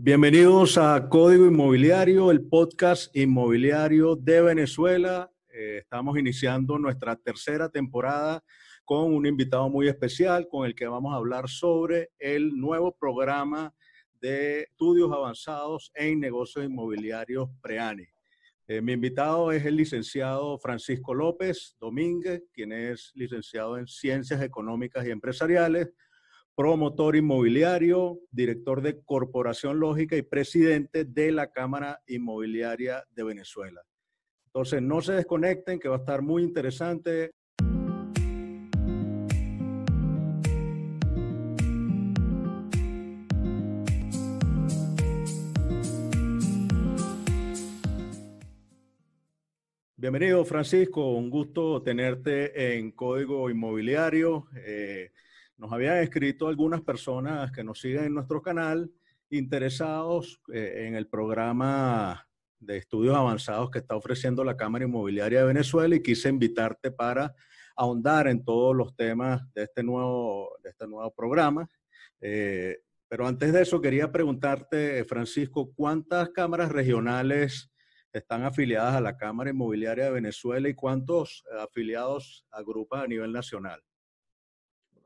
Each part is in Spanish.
Bienvenidos a Código Inmobiliario, el podcast inmobiliario de Venezuela. Eh, estamos iniciando nuestra tercera temporada con un invitado muy especial con el que vamos a hablar sobre el nuevo programa de estudios avanzados en negocios inmobiliarios PREANI. Eh, mi invitado es el licenciado Francisco López Domínguez, quien es licenciado en Ciencias Económicas y Empresariales, promotor inmobiliario, director de Corporación Lógica y presidente de la Cámara Inmobiliaria de Venezuela. Entonces, no se desconecten, que va a estar muy interesante. Bienvenido, Francisco. Un gusto tenerte en Código Inmobiliario. Eh, nos habían escrito algunas personas que nos siguen en nuestro canal interesados eh, en el programa de estudios avanzados que está ofreciendo la Cámara Inmobiliaria de Venezuela y quise invitarte para ahondar en todos los temas de este nuevo, de este nuevo programa. Eh, pero antes de eso quería preguntarte, Francisco, ¿cuántas cámaras regionales están afiliadas a la Cámara Inmobiliaria de Venezuela y cuántos afiliados agrupa a nivel nacional?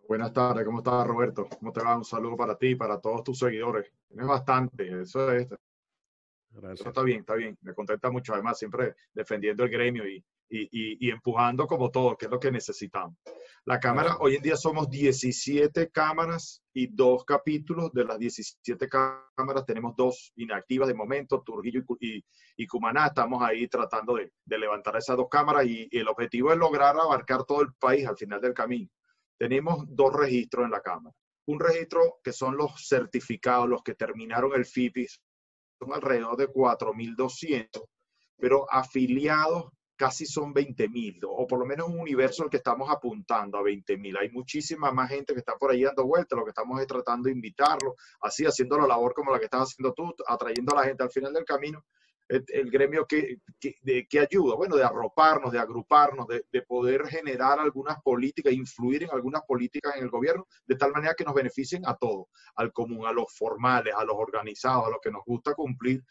Buenas tardes, ¿cómo estás Roberto? ¿Cómo te va? Un saludo para ti y para todos tus seguidores. Tienes bastante, eso es. Eso está bien, está bien. Me contenta mucho, además, siempre defendiendo el gremio y, y, y, empujando como todo, que es lo que necesitamos. La Cámara, hoy en día somos 17 cámaras y dos capítulos. De las 17 cámaras tenemos dos inactivas de momento, Trujillo y, y, Cumaná. Estamos ahí tratando de, de levantar esas dos cámaras y el objetivo es lograr abarcar todo el país al final del camino tenemos dos registros en la Cámara. Un registro que son los certificados, los que terminaron el FIPIS, son alrededor de 4.200, pero afiliados casi son 20.000, o por lo menos un universo al que estamos apuntando a 20.000. Hay muchísima más gente que está por ahí dando vueltas, lo que estamos es tratando de invitarlo, así haciendo la labor como la que estás haciendo tú, atrayendo a la gente al final del camino, el, gremio que, que, ayuda, bueno, de arroparnos, de agruparnos, de, de, poder generar algunas políticas, influir en algunas políticas en el gobierno, de tal manera que nos beneficien a todos, al común, a los formales, a los organizados, a los que nos gusta cumplir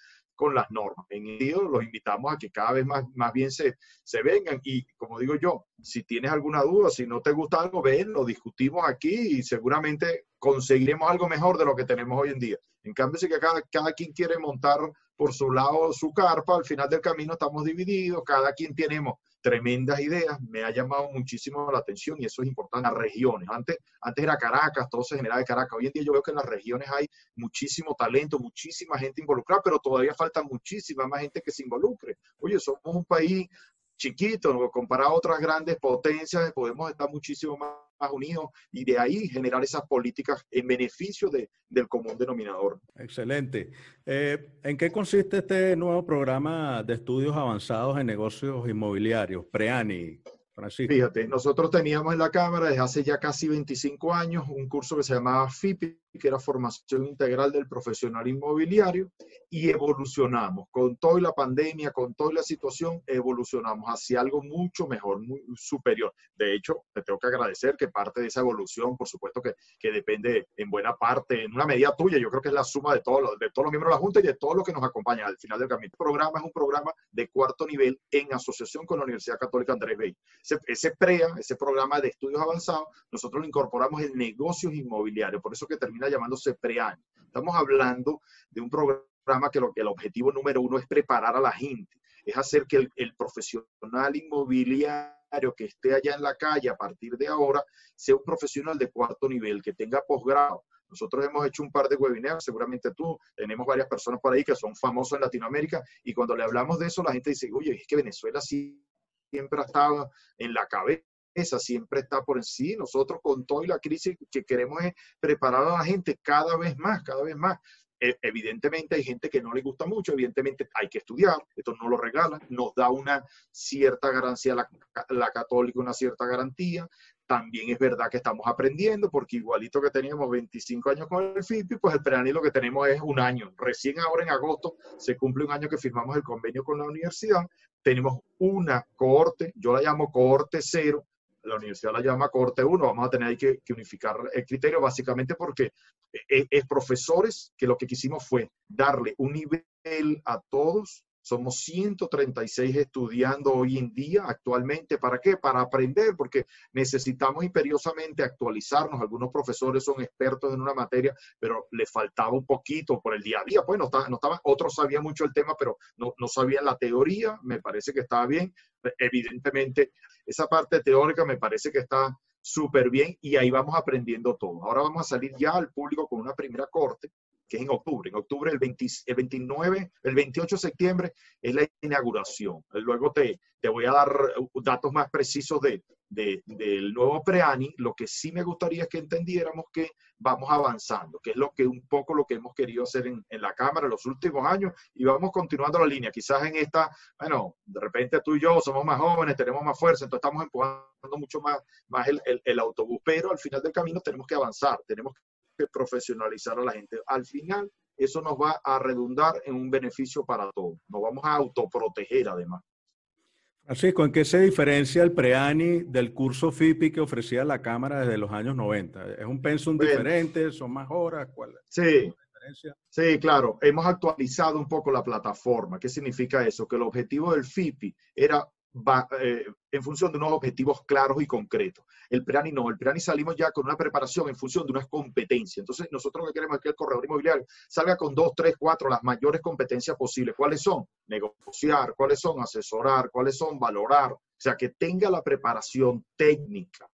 con las normas. En ello los invitamos a que cada vez más, más bien se, se vengan y como digo yo, si tienes alguna duda, si no te gusta algo, ven, lo discutimos aquí y seguramente conseguiremos algo mejor de lo que tenemos hoy en día. En cambio, si que cada, quien quiere montar por su lado su carpa, al final del camino estamos divididos, cada quien tenemos tremendas ideas, me ha llamado muchísimo la atención y eso es importante, las regiones. Antes, antes era Caracas, todo se generaba de Caracas. Hoy en día yo veo que en las regiones hay muchísimo talento, muchísima gente involucrada, pero todavía falta muchísima más gente que se involucre. Oye, somos un país chiquito, comparado a otras grandes potencias, podemos estar muchísimo más Unidos y de ahí generar esas políticas en beneficio de, del común denominador. Excelente. Eh, ¿En qué consiste este nuevo programa de estudios avanzados en negocios inmobiliarios, PREANI? Francisco. Fíjate, nosotros teníamos en la Cámara desde hace ya casi 25 años un curso que se llamaba FIPI, que era Formación Integral del Profesional Inmobiliario, y evolucionamos. Con toda la pandemia, con toda la situación, evolucionamos hacia algo mucho mejor, muy superior. De hecho, te tengo que agradecer que parte de esa evolución, por supuesto que, que depende en buena parte, en una medida tuya, yo creo que es la suma de, todos los, de todos los miembros de la Junta y de todo lo que nos acompaña al final del camino. El programa es un programa de cuarto nivel en asociación con la Universidad Católica Andrés Bello. Ese, ese PREA, ese programa de estudios avanzados, nosotros lo incorporamos en negocios inmobiliarios, por eso que termina llamándose PREAN. Estamos hablando de un programa que, lo, que el objetivo número uno es preparar a la gente, es hacer que el, profesional inmobiliario que esté allá en la calle a partir de ahora sea un profesional de cuarto nivel, que tenga posgrado. Nosotros hemos hecho un par de webinars, seguramente tú, tenemos varias personas por ahí que son famosos en Latinoamérica y cuando le hablamos de eso la gente dice, oye, es que Venezuela siempre ha estado en la cabeza siempre está por encima. Nosotros con toda la crisis que queremos es preparar a la gente cada vez más, cada vez más. E, evidentemente hay gente que no le gusta mucho, evidentemente hay que estudiar, esto no lo regala, nos da una cierta garantía, la, la católica una cierta garantía, también es verdad que estamos aprendiendo, porque igualito que teníamos 25 años con el FIPI, pues el PREANI lo que tenemos es un año. Recién ahora en agosto se cumple un año que firmamos el convenio con la universidad. Tenemos una cohorte, yo la llamo cohorte cero, la universidad la llama corte 1, vamos a tener que, unificar el criterio básicamente porque es, es profesores que lo que quisimos fue darle un nivel a todos somos 136 estudiando hoy en día actualmente. ¿Para qué? Para aprender, porque necesitamos imperiosamente actualizarnos. Algunos profesores son expertos en una materia, pero les faltaba un poquito por el día a día. Pues no, no estaban, otros sabían mucho el tema, pero no, no sabían la teoría. Me parece que estaba bien. Evidentemente, esa parte teórica me parece que está súper bien y ahí vamos aprendiendo todo. Ahora vamos a salir ya al público con una primera corte que es en octubre. En octubre, el, 29, el 28 de septiembre es la inauguración. Luego te, te voy a dar datos más precisos de, del nuevo PREANI. Lo que sí me gustaría es que entendiéramos que vamos avanzando, que es lo que un poco lo que hemos querido hacer en, en la Cámara los últimos años y vamos continuando la línea. Quizás en esta, bueno, de repente tú y yo somos más jóvenes, tenemos más fuerza, entonces estamos empujando mucho más, más el, el, el autobús, pero al final del camino tenemos que avanzar, tenemos profesionalizar a la gente. Al final, eso nos va a redundar en un beneficio para todos. Nos vamos a autoproteger además. Francisco, ¿en qué se diferencia el PREANI del curso FIPI que ofrecía la Cámara desde los años 90? ¿Es un pensum diferente? ¿Son más horas? ¿Cuál sí, sí, claro. Hemos actualizado un poco la plataforma. ¿Qué significa eso? Que el objetivo del FIPI era eh, en función de unos objetivos claros y concretos. El PRANI no, el PRANI salimos ya con una preparación en función de unas competencias. Entonces, nosotros lo que queremos es que el corredor inmobiliario salga con dos, tres, cuatro, las mayores competencias posibles. ¿Cuáles son? Negociar, ¿cuáles son? Asesorar, ¿cuáles son? Valorar. O sea, que tenga la preparación técnica,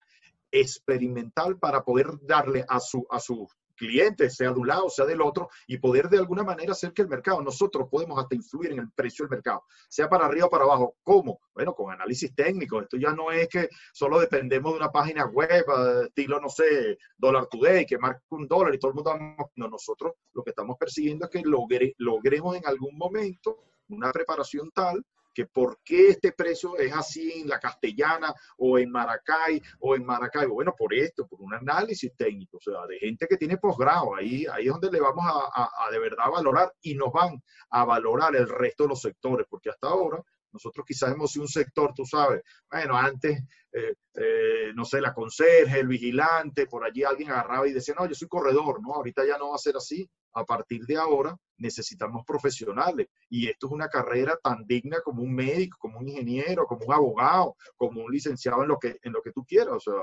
experimental para poder darle a su, a su cliente, sea de un lado, sea del otro, y poder de alguna manera hacer que el mercado, nosotros podemos hasta influir en el precio del mercado, sea para arriba o para abajo. ¿Cómo? Bueno, con análisis técnico. Esto ya no es que solo dependemos de una página web, eh, estilo, no sé, Dollar Today, que marca un dólar y todo el mundo... No, nosotros lo que estamos persiguiendo es que logre, logremos en algún momento una preparación tal que por qué este precio es así en la castellana o en Maracay o en Maracaibo. Bueno, por esto, por un análisis técnico, o sea, de gente que tiene posgrado. Ahí, ahí es donde le vamos a, de verdad valorar y nos van a valorar el resto de los sectores, porque hasta ahora nosotros quizás hemos sido un sector, tú sabes, bueno, antes, eh, eh, no sé, la conserje, el vigilante, por allí alguien agarraba y decía, no, yo soy corredor, no, ahorita ya no va a ser así. A partir de ahora necesitamos profesionales y esto es una carrera tan digna como un médico, como un ingeniero, como un abogado, como un licenciado en lo que, en lo que tú quieras. O sea,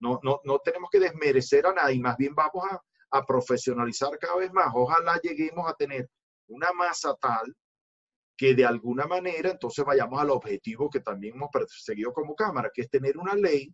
no, no, no tenemos que desmerecer a nadie, más bien vamos a, a profesionalizar cada vez más. Ojalá lleguemos a tener una masa tal que de alguna manera entonces vayamos al objetivo que también hemos perseguido como Cámara, que es tener una ley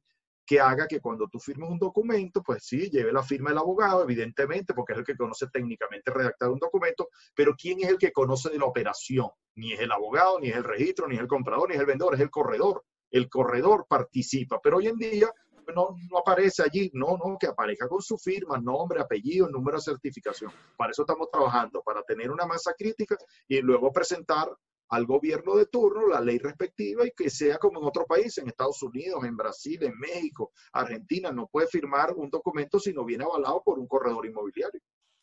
que haga que cuando tú firmes un documento, pues sí, lleve la firma del abogado, evidentemente, porque es el que conoce técnicamente redactar un documento, pero ¿quién es el que conoce de la operación? Ni es el abogado, ni es el registro, ni es el comprador, ni es el vendedor, es el corredor. El corredor participa, pero hoy en día no, no, aparece allí, no, no, que aparezca con su firma, nombre, apellido, número de certificación. Para eso estamos trabajando, para tener una masa crítica y luego presentar al gobierno de turno la ley respectiva y que sea como en otro país, en Estados Unidos, en Brasil, en México, Argentina, no puede firmar un documento si no viene avalado por un corredor inmobiliario.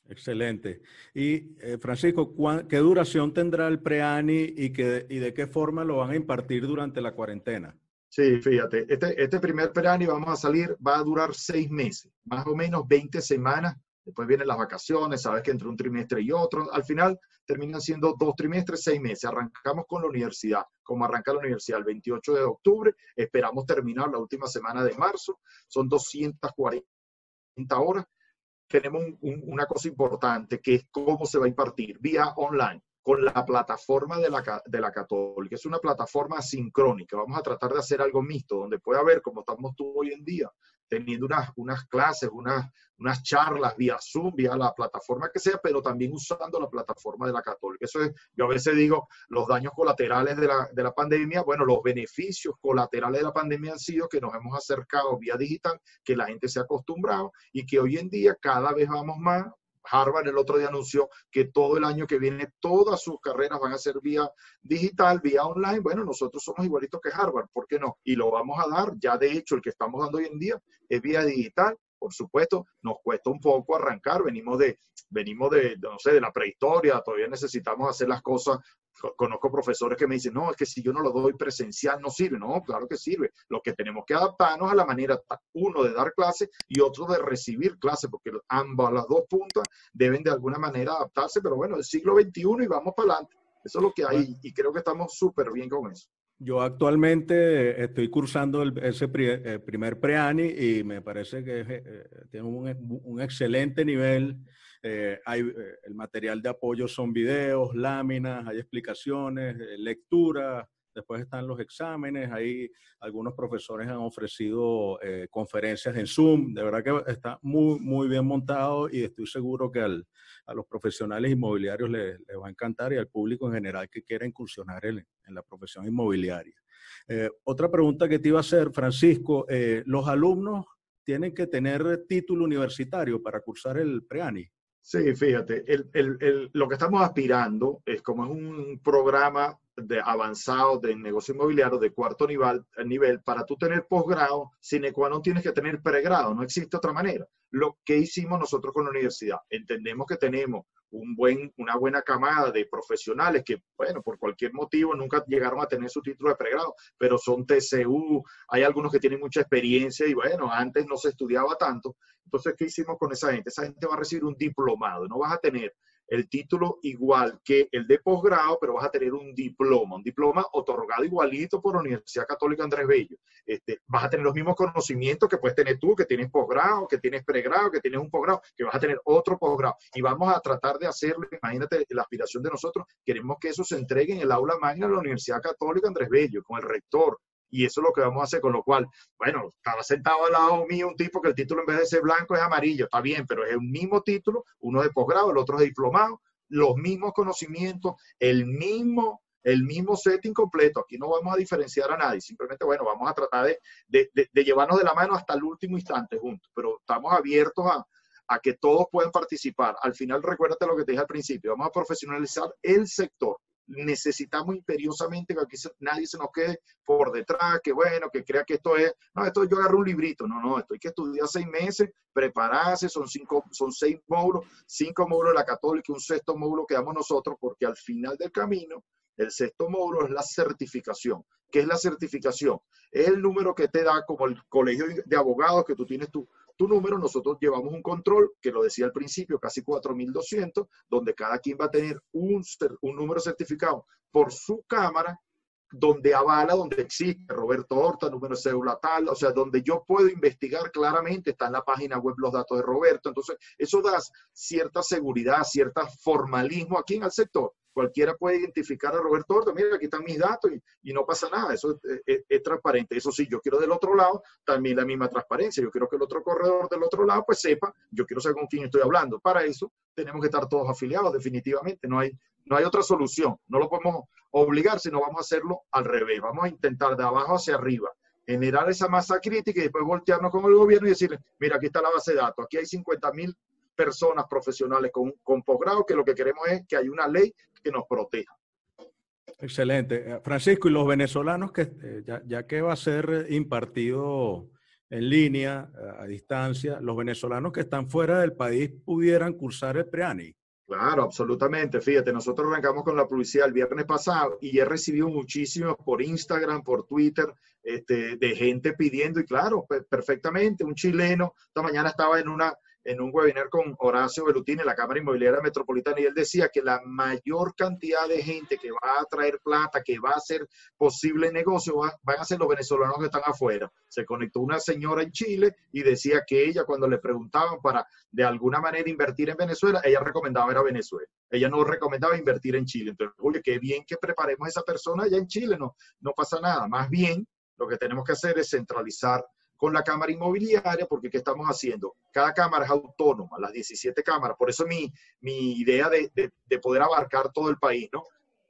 Excelente. Y eh, Francisco, ¿qué duración tendrá el PREANI y, que, y de qué forma lo van a impartir durante la cuarentena? Sí, fíjate, este, este primer y vamos a salir, va a durar seis meses, más o menos 20 semanas. Después vienen las vacaciones, sabes que entre un trimestre y otro. Al final terminan siendo dos trimestres, seis meses. Arrancamos con la universidad, como arranca la universidad el 28 de octubre. Esperamos terminar la última semana de marzo. Son 240 horas. Tenemos una cosa importante que es cómo se va a impartir vía online con la plataforma de la, de la Católica. Es una plataforma sincrónica. Vamos a tratar de hacer algo mixto, donde pueda haber, como estamos tú hoy en día, teniendo unas, unas clases, unas, unas charlas vía Zoom, vía la plataforma que sea, pero también usando la plataforma de la Católica. Eso es, yo a veces digo, los daños colaterales de la, de la pandemia, bueno, los beneficios colaterales de la pandemia han sido que nos hemos acercado vía digital, que la gente se ha acostumbrado y que hoy en día cada vez vamos más Harvard el otro día anunció que todo el año que viene todas sus carreras van a ser vía digital, vía online. Bueno, nosotros somos igualitos que Harvard, ¿por qué no? Y lo vamos a dar, ya de hecho el que estamos dando hoy en día es vía digital por supuesto, nos cuesta un poco arrancar, venimos de, venimos de, no sé, de la prehistoria, todavía necesitamos hacer las cosas. Conozco profesores que me dicen, no, es que si yo no lo doy presencial no sirve. No, claro que sirve. Lo que tenemos que adaptarnos a la manera, uno, de dar clase y otro de recibir clase, porque ambas, las dos puntas, deben de alguna manera adaptarse, pero bueno, el siglo XXI y vamos para adelante. Eso es lo que hay y creo que estamos súper bien con eso. Yo actualmente estoy cursando ese eh, primer preani y me parece que eh, tiene un, excelente nivel. Eh, hay, el material de apoyo son videos, láminas, hay explicaciones, lectura, después están los exámenes, ahí algunos profesores han ofrecido conferencias en Zoom, de verdad que está muy, muy bien montado y estoy seguro que al, a los profesionales inmobiliarios les, va a encantar y al público en general que quiera incursionar en, la profesión inmobiliaria. Eh, otra pregunta que te iba a hacer, Francisco, eh, ¿los alumnos tienen que tener título universitario para cursar el PREANI? Sí, fíjate, lo que estamos aspirando es como es un programa de avanzado de negocio inmobiliario de cuarto nivel, nivel para tú tener posgrado, sine qua non tienes que tener pregrado, no existe otra manera. Lo que hicimos nosotros con la universidad, entendemos que tenemos un buen, una buena camada de profesionales que, bueno, por cualquier motivo nunca llegaron a tener su título de pregrado, pero son TCU, hay algunos que tienen mucha experiencia y bueno, antes no se estudiaba tanto. Entonces, ¿qué hicimos con esa gente? Esa gente va a recibir un diplomado, no vas a tener el título igual que el de posgrado, pero vas a tener un diploma, un diploma otorgado igualito por la Universidad Católica Andrés Bello. Este, vas a tener los mismos conocimientos que puedes tener tú, que tienes posgrado, que tienes pregrado, que tienes un posgrado, que vas a tener otro posgrado. Y vamos a tratar de hacerlo, imagínate la aspiración de nosotros, queremos que eso se entregue en el aula magna de la Universidad Católica Andrés Bello, con el rector, y eso es lo que vamos a hacer, con lo cual, bueno, estaba sentado al lado mío un tipo que el título en vez de ser blanco es amarillo, está bien, pero es el mismo título, uno de posgrado, el otro de diplomado, los mismos conocimientos, el mismo, el mismo setting completo. Aquí no vamos a diferenciar a nadie, simplemente, bueno, vamos a tratar de, llevarnos de la mano hasta el último instante juntos, pero estamos abiertos a, a que todos puedan participar. Al final, recuérdate lo que te dije al principio, vamos a profesionalizar el sector necesitamos imperiosamente que aquí nadie se nos quede por detrás, que bueno, que crea que esto es, no, esto yo agarro un librito, no, no, esto hay que estudiar seis meses, prepararse, son cinco, son seis módulos, cinco módulos de la católica, un sexto módulo que damos nosotros, porque al final del camino, el sexto módulo es la certificación. ¿Qué es la certificación? Es el número que te da como el colegio de abogados que tú tienes tu, tu número, nosotros llevamos un control, que lo decía al principio, casi 4.200, donde cada quien va a tener un, un número certificado por su cámara, donde avala, donde existe Roberto Horta, número de cédula tal, o sea, donde yo puedo investigar claramente, está en la página web los datos de Roberto, entonces eso da cierta seguridad, cierto formalismo aquí en el sector cualquiera puede identificar a Roberto Horta, mira, aquí están mis datos y, no pasa nada, eso es, transparente. Eso sí, yo quiero del otro lado también la misma transparencia, yo quiero que el otro corredor del otro lado pues sepa, yo quiero saber con quién estoy hablando. Para eso tenemos que estar todos afiliados, definitivamente, no hay, no hay otra solución, no lo podemos obligar, sino vamos a hacerlo al revés, vamos a intentar de abajo hacia arriba generar esa masa crítica y después voltearnos con el gobierno y decirle, mira, aquí está la base de datos, aquí hay 50 mil personas profesionales con, con posgrado que lo que queremos es que haya una ley que nos proteja. Excelente. Eh, Francisco, y los venezolanos que, eh, ya, ya que va a ser impartido en línea, a distancia, los venezolanos que están fuera del país pudieran cursar el PREANI. Claro, absolutamente. Fíjate, nosotros arrancamos con la publicidad el viernes pasado y he recibido muchísimos por Instagram, por Twitter, este, de gente pidiendo, y claro, perfectamente, un chileno, esta mañana estaba en una, en un webinar con Horacio Belutini, la Cámara Inmobiliaria Metropolitana, y él decía que la mayor cantidad de gente que va a traer plata, que va a hacer posible negocio, van a ser los venezolanos que están afuera. Se conectó una señora en Chile y decía que ella, cuando le preguntaban para de alguna manera invertir en Venezuela, ella recomendaba ir a Venezuela. Ella no recomendaba invertir en Chile. Entonces, oye, qué bien que preparemos a esa persona allá en Chile, no, no pasa nada. Más bien, lo que tenemos que hacer es centralizar con la cámara inmobiliaria, porque ¿qué estamos haciendo? Cada cámara es autónoma, las 17 cámaras, por eso mi, mi idea de, de, poder abarcar todo el país, ¿no?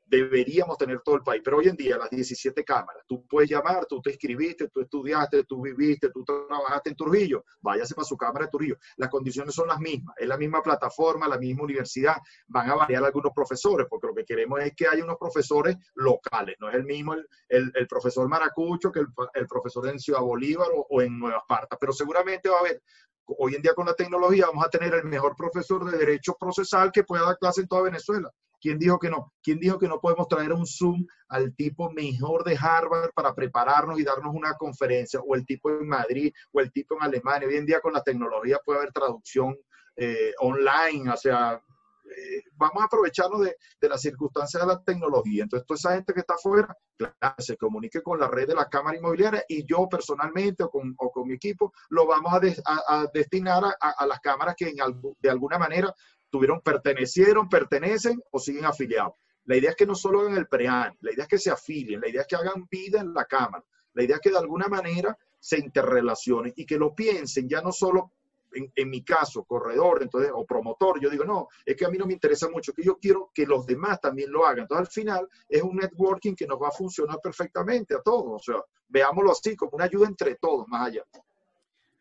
Deberíamos tener todo el país. Pero hoy en día, las 17 cámaras, tú puedes llamar, tú te escribiste, tú estudiaste, tú viviste, tú trabajaste en Trujillo, váyase para su cámara de Trujillo. Las condiciones son las mismas, es la misma plataforma, la misma universidad. Van a variar algunos profesores, porque lo que queremos es que haya unos profesores locales, no es el mismo el, el, profesor Maracucho que el, el, profesor en Ciudad Bolívar o, o en Nueva Esparta, pero seguramente va a haber hoy en día con la tecnología vamos a tener el mejor profesor de derecho procesal que pueda dar clase en toda Venezuela. ¿Quién dijo que no? ¿Quién dijo que no podemos traer un Zoom al tipo mejor de Harvard para prepararnos y darnos una conferencia? O el tipo en Madrid, o el tipo en Alemania. Hoy en día con la tecnología puede haber traducción eh, online, o sea, eh, vamos a aprovecharnos de, de, las circunstancias de la tecnología. Entonces, toda esa gente que está afuera, claro, se comunique con la red de la Cámara Inmobiliaria y yo personalmente o con, o con mi equipo lo vamos a, a, destinar a, a, las cámaras que en, de alguna manera tuvieron, pertenecieron, pertenecen o siguen afiliados. La idea es que no solo hagan el PREAN, la idea es que se afilien, la idea es que hagan vida en la Cámara, la idea es que de alguna manera se interrelacionen y que lo piensen ya no solo en, en, mi caso, corredor entonces, o promotor, yo digo, no, es que a mí no me interesa mucho, que yo quiero que los demás también lo hagan. Entonces, al final, es un networking que nos va a funcionar perfectamente a todos. O sea, veámoslo así, como una ayuda entre todos, más allá.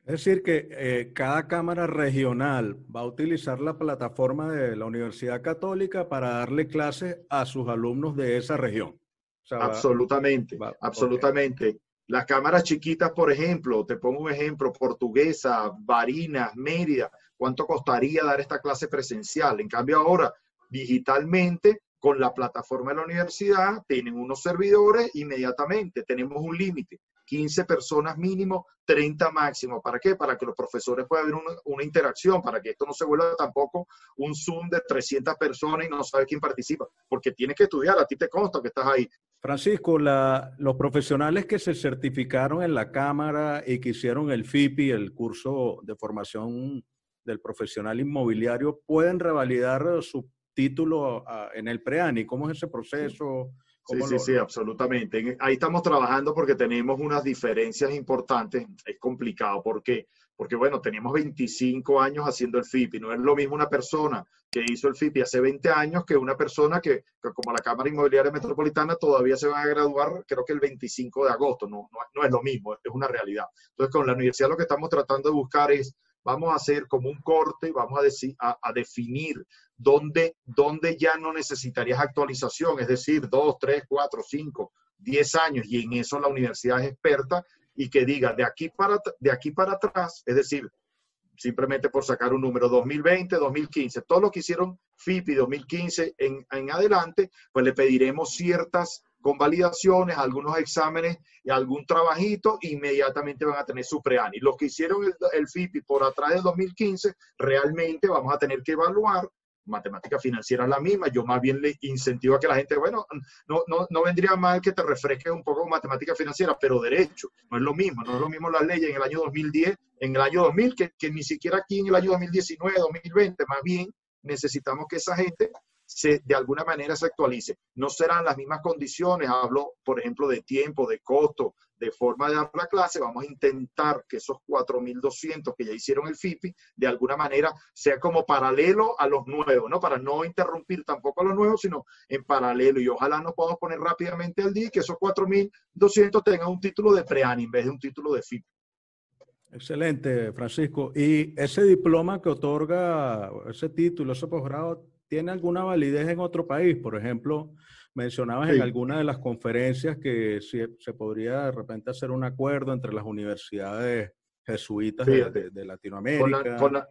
Es decir, que eh, cada cámara regional va a utilizar la plataforma de la Universidad Católica para darle clases a sus alumnos de esa región. O sea, absolutamente, va, absolutamente. Okay. Las cámaras chiquitas, por ejemplo, te pongo un ejemplo, portuguesa, Barinas, Mérida, ¿cuánto costaría dar esta clase presencial? En cambio ahora, digitalmente, con la plataforma de la universidad, tienen unos servidores, inmediatamente tenemos un límite. 15 personas mínimo, 30 máximo. ¿Para qué? Para que los profesores puedan ver una, interacción, para que esto no se vuelva tampoco un Zoom de 300 personas y no sabe quién participa, porque tienes que estudiar, a ti te consta que estás ahí. Francisco, la, los profesionales que se certificaron en la Cámara y que hicieron el FIPI, el curso de formación del profesional inmobiliario, pueden revalidar su título en el PREANI. ¿Cómo es ese proceso? Sí, sí, absolutamente. Ahí estamos trabajando porque tenemos unas diferencias importantes. Es complicado. ¿Por qué? Porque, bueno, tenemos 25 años haciendo el FIPI. No es lo mismo una persona que hizo el FIPI hace 20 años que una persona que, que como la Cámara Inmobiliaria Metropolitana, todavía se va a graduar, creo que el 25 de agosto. No, no, no es lo mismo, es una realidad. Entonces, con la universidad lo que estamos tratando de buscar es vamos a hacer como un corte, vamos a, decir, a, a definir dónde, dónde ya no necesitarías actualización, es decir, dos, tres, cuatro, cinco, diez años, y en eso la universidad es experta, y que diga de aquí para, de aquí para atrás, es decir, simplemente por sacar un número 2020, 2015, todo lo que hicieron FIPI 2015 en, en adelante, pues le pediremos ciertas convalidaciones, algunos exámenes y algún trabajito, inmediatamente van a tener su preani. Los que hicieron el, el, FIPI por atrás del 2015, realmente vamos a tener que evaluar. Matemática financiera es la misma, yo más bien le incentivo a que la gente, bueno, no, no, no vendría mal que te refresques un poco con matemática financiera, pero derecho, no es lo mismo, no es lo mismo las leyes en el año 2010, en el año 2000, que, que ni siquiera aquí en el año 2019, 2020, más bien necesitamos que esa gente se, de alguna manera se actualice. No serán las mismas condiciones, hablo, por ejemplo, de tiempo, de costo, de forma de dar la clase, vamos a intentar que esos 4.200 que ya hicieron el FIPI, de alguna manera sea como paralelo a los nuevos, ¿no? Para no interrumpir tampoco a los nuevos, sino en paralelo. Y ojalá nos podamos poner rápidamente al día y que esos 4.200 tengan un título de PREAN en vez de un título de FIPI. Excelente, Francisco. Y ese diploma que otorga, ese título, ese posgrado, ¿tiene alguna validez en otro país? Por ejemplo, mencionabas sí. en alguna de las conferencias que se, se, podría de repente hacer un acuerdo entre las universidades jesuitas de, de, de, Latinoamérica. Con la, con la,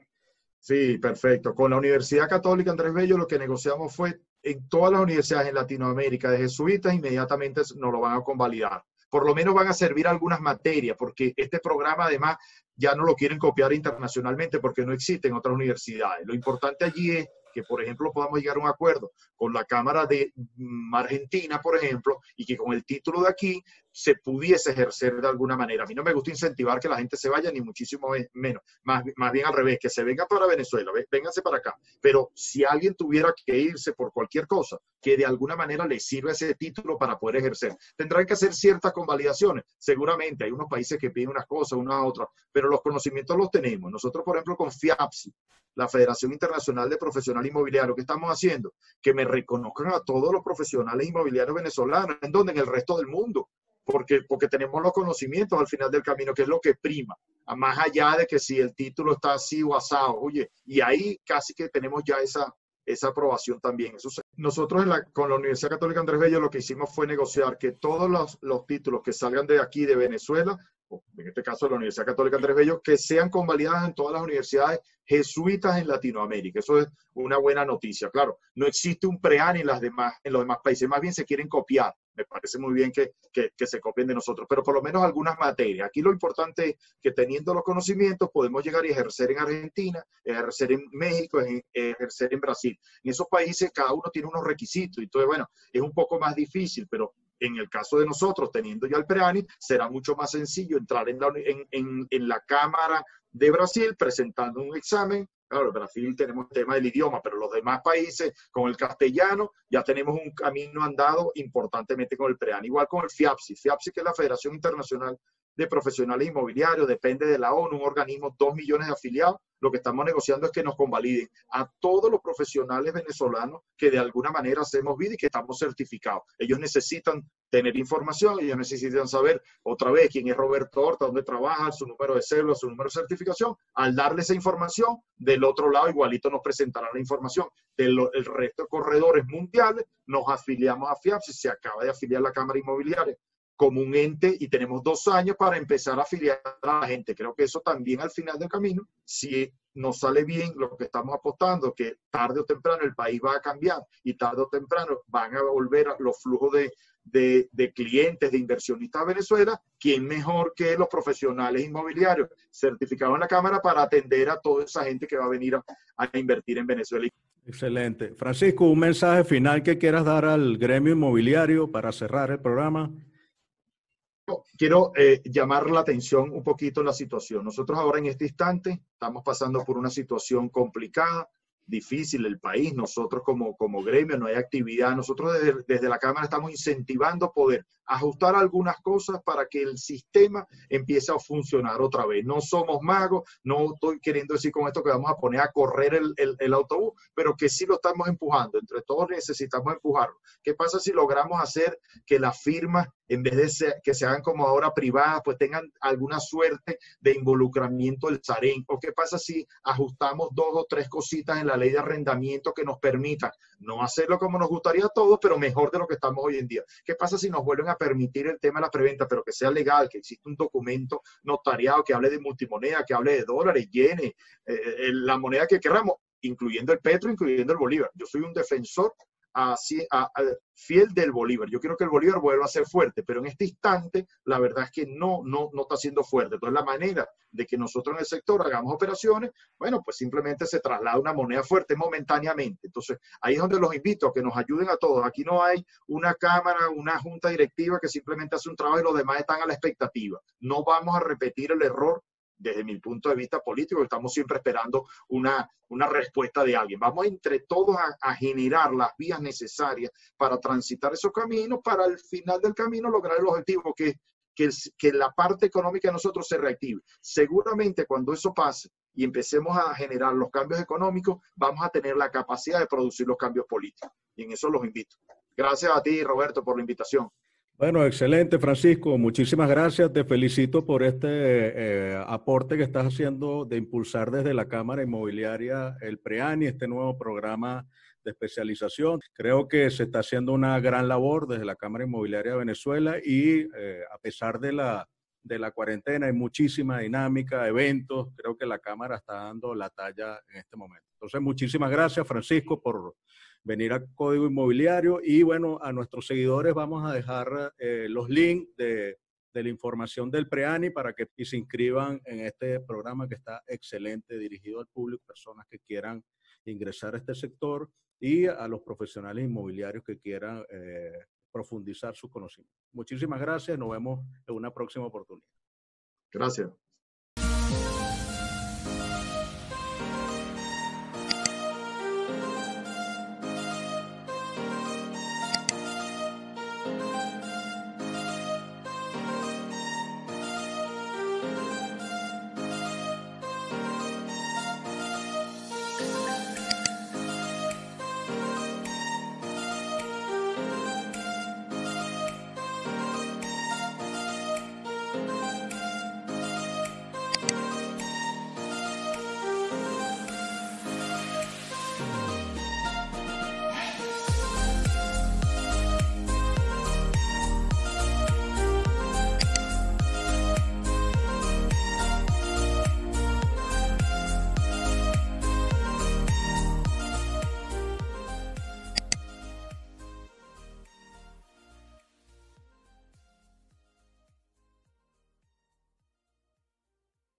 sí, perfecto. Con la Universidad Católica Andrés Bello lo que negociamos fue en todas las universidades en Latinoamérica de jesuitas, inmediatamente nos lo van a convalidar por lo menos van a servir algunas materias, porque este programa además ya no lo quieren copiar internacionalmente porque no existe en otras universidades. Lo importante allí es que, por ejemplo, podamos llegar a un acuerdo con la Cámara de mm, Argentina, por ejemplo, y que con el título de aquí se pudiese ejercer de alguna manera. A mí no me gusta incentivar que la gente se vaya, ni muchísimo menos. Más, más bien al revés, que se venga para Venezuela, vénganse para acá. Pero si alguien tuviera que irse por cualquier cosa, que de alguna manera le sirva ese título para poder ejercer, tendrán que hacer ciertas convalidaciones. Seguramente hay unos países que piden unas cosas, unas otras, pero los conocimientos los tenemos. Nosotros, por ejemplo, con FIAPSI, la Federación Internacional de Profesional Inmobiliario, ¿qué estamos haciendo? Que me reconozcan a todos los profesionales inmobiliarios venezolanos, en donde en el resto del mundo, porque, porque tenemos los conocimientos al final del camino, que es lo que prima, más allá de que si el título está así o asado, oye, y ahí casi que tenemos ya esa, esa aprobación también. nosotros en la, con la Universidad Católica Andrés Bello lo que hicimos fue negociar que todos los, los títulos que salgan de aquí, de Venezuela, en este caso la Universidad Católica Andrés Bello, que sean convalidadas en todas las universidades jesuitas en Latinoamérica. Eso es una buena noticia. Claro, no existe un PREAN en, las demás, en los demás países, más bien se quieren copiar. Me parece muy bien que, que, se copien de nosotros, pero por lo menos algunas materias. Aquí lo importante es que teniendo los conocimientos podemos llegar y ejercer en Argentina, ejercer en México, ejercer en Brasil. En esos países cada uno tiene unos requisitos, entonces, bueno, es un poco más difícil, pero en el caso de nosotros, teniendo ya el PREANI, será mucho más sencillo entrar en la, en, en, la Cámara de Brasil presentando un examen. Claro, en Brasil tenemos el tema del idioma, pero los demás países, con el castellano, ya tenemos un camino andado importantemente con el PREANI. Igual con el FIAPSI. FIAPSI, que es la Federación Internacional de Profesionales Inmobiliarios, depende de la ONU, un organismo, dos millones de afiliados, lo que estamos negociando es que nos convaliden a todos los profesionales venezolanos que de alguna manera hacemos vida y que estamos certificados. Ellos necesitan tener información, ellos necesitan saber otra vez quién es Roberto Horta, dónde trabaja, su número de cédula, su número de certificación. Al darle esa información, del otro lado igualito nos presentarán la información. Del el resto de corredores mundiales nos afiliamos a FIAPSI, se acaba de afiliar la Cámara Inmobiliaria como un ente y tenemos dos años para empezar a afiliar a la gente. Creo que eso también al final del camino, si nos sale bien lo que estamos apostando, que tarde o temprano el país va a cambiar y tarde o temprano van a volver a los flujos de, de, clientes, de inversionistas a Venezuela, ¿quién mejor que los profesionales inmobiliarios certificados en la Cámara para atender a toda esa gente que va a venir a, a invertir en Venezuela? Excelente. Francisco, un mensaje final que quieras dar al gremio inmobiliario para cerrar el programa quiero eh, llamar la atención un poquito la situación. Nosotros ahora en este instante estamos pasando por una situación complicada, difícil el país. Nosotros como, como gremio no hay actividad. Nosotros desde, desde la Cámara estamos incentivando poder ajustar algunas cosas para que el sistema empiece a funcionar otra vez. No somos magos, no estoy queriendo decir con esto que vamos a poner a correr el, el, el autobús, pero que sí lo estamos empujando. Entre todos necesitamos empujarlo. ¿Qué pasa si logramos hacer que las firmas, en vez de que se hagan como ahora privadas, pues tengan alguna suerte de involucramiento del SAREN? ¿O qué pasa si ajustamos dos o tres cositas en la ley de arrendamiento que nos permitan no hacerlo como nos gustaría a todos, pero mejor de lo que estamos hoy en día? ¿Qué pasa si nos vuelven a permitir el tema de la preventa, pero que sea legal, que exista un documento notariado que hable de multimoneda, que hable de dólares, yenes, eh, eh, la moneda que queramos, incluyendo el petro, incluyendo el bolívar. Yo soy un defensor a, fiel del Bolívar. Yo quiero que el Bolívar vuelva a ser fuerte, pero en este instante la verdad es que no, no, no está siendo fuerte. Entonces la manera de que nosotros en el sector hagamos operaciones, bueno, pues simplemente se traslada una moneda fuerte momentáneamente. Entonces ahí es donde los invito a que nos ayuden a todos. Aquí no hay una cámara, una junta directiva que simplemente hace un trabajo y los demás están a la expectativa. No vamos a repetir el error desde mi punto de vista político, estamos siempre esperando una, una respuesta de alguien. Vamos entre todos a, generar las vías necesarias para transitar esos caminos, para al final del camino lograr el objetivo que, que, que la parte económica de nosotros se reactive. Seguramente cuando eso pase y empecemos a generar los cambios económicos, vamos a tener la capacidad de producir los cambios políticos. Y en eso los invito. Gracias a ti, Roberto, por la invitación. Bueno, excelente, Francisco. Muchísimas gracias. Te felicito por este eh, aporte que estás haciendo de impulsar desde la Cámara Inmobiliaria el PREANI, este nuevo programa de especialización. Creo que se está haciendo una gran labor desde la Cámara Inmobiliaria de Venezuela y eh, a pesar de la, de la cuarentena hay muchísima dinámica, eventos. Creo que la Cámara está dando la talla en este momento. Entonces, muchísimas gracias, Francisco, por venir a Código Inmobiliario y bueno, a nuestros seguidores vamos a dejar eh, los links de, de, la información del PREANI para que se inscriban en este programa que está excelente, dirigido al público, personas que quieran ingresar a este sector y a los profesionales inmobiliarios que quieran eh, profundizar sus conocimientos. Muchísimas gracias, nos vemos en una próxima oportunidad. Gracias.